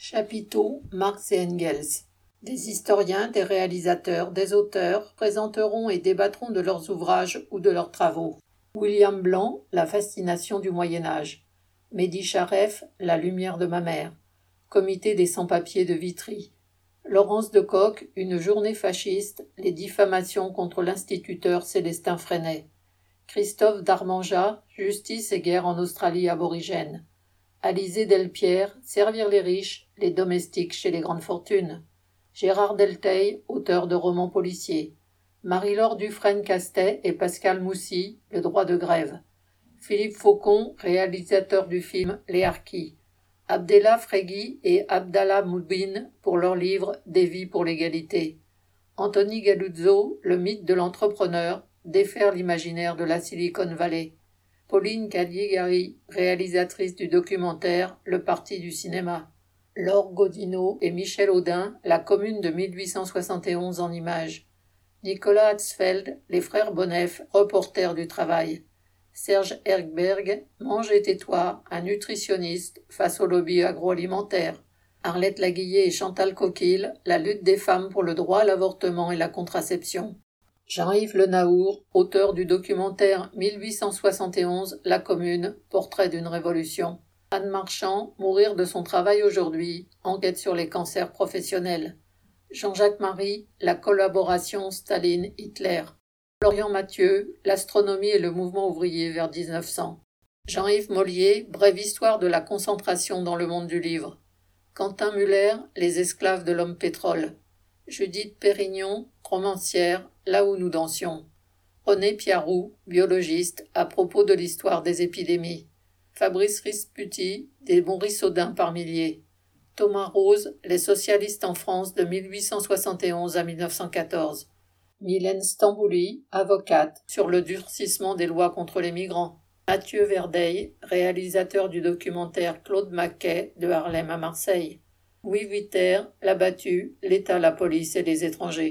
Chapiteau, Marx et Engels. Des historiens, des réalisateurs, des auteurs présenteront et débattront de leurs ouvrages ou de leurs travaux. William Blanc, La fascination du Moyen Âge. Mehdi Charef, La lumière de ma mère. Comité des sans-papiers de Vitry. Laurence de Coq, Une journée fasciste, les diffamations contre l'instituteur Célestin Freinet. Christophe Darmanja, Justice et guerre en Australie aborigène. Alizé Delpierre, Servir les riches, les domestiques chez les grandes fortunes. Gérard Delteil, auteur de romans policiers. Marie-Laure Dufresne-Castet et Pascal Moussy, Le droit de grève. Philippe Faucon, réalisateur du film Les Harkis. Abdella Fregui et Abdallah Moubin pour leur livre Des vies pour l'égalité. Anthony Galuzzo, Le mythe de l'entrepreneur, défaire l'imaginaire de la Silicon Valley. Pauline Cadigari, réalisatrice du documentaire Le Parti du cinéma. Laure Godineau et Michel Audin, La commune de 1871 en images. Nicolas Hatzfeld, Les frères Bonnef, reporters du travail. Serge Ergberg, Mange et tais-toi, un nutritionniste face au lobby agroalimentaire. Arlette Laguillet et Chantal Coquille, La lutte des femmes pour le droit à l'avortement et la contraception. Jean-Yves Lenaour, auteur du documentaire 1871 La Commune, portrait d'une révolution. Anne Marchand, Mourir de son travail aujourd'hui, enquête sur les cancers professionnels. Jean-Jacques Marie, La collaboration Staline-Hitler. Florian Mathieu, L'astronomie et le mouvement ouvrier vers 1900. Jean-Yves Mollier, Brève histoire de la concentration dans le monde du livre. Quentin Muller, Les esclaves de l'homme pétrole. Judith Pérignon, romancière, Là où nous dansions. René Piarou, biologiste, à propos de l'histoire des épidémies. Fabrice Risputi, des Mauriceaudins par milliers. Thomas Rose, Les socialistes en France de 1871 à 1914. Mylène Stambouli, avocate, sur le durcissement des lois contre les migrants. Mathieu Verdeil, réalisateur du documentaire Claude Maquet de Harlem à Marseille. Louis Vuitter, L'abattu, l'État, la police et les étrangers.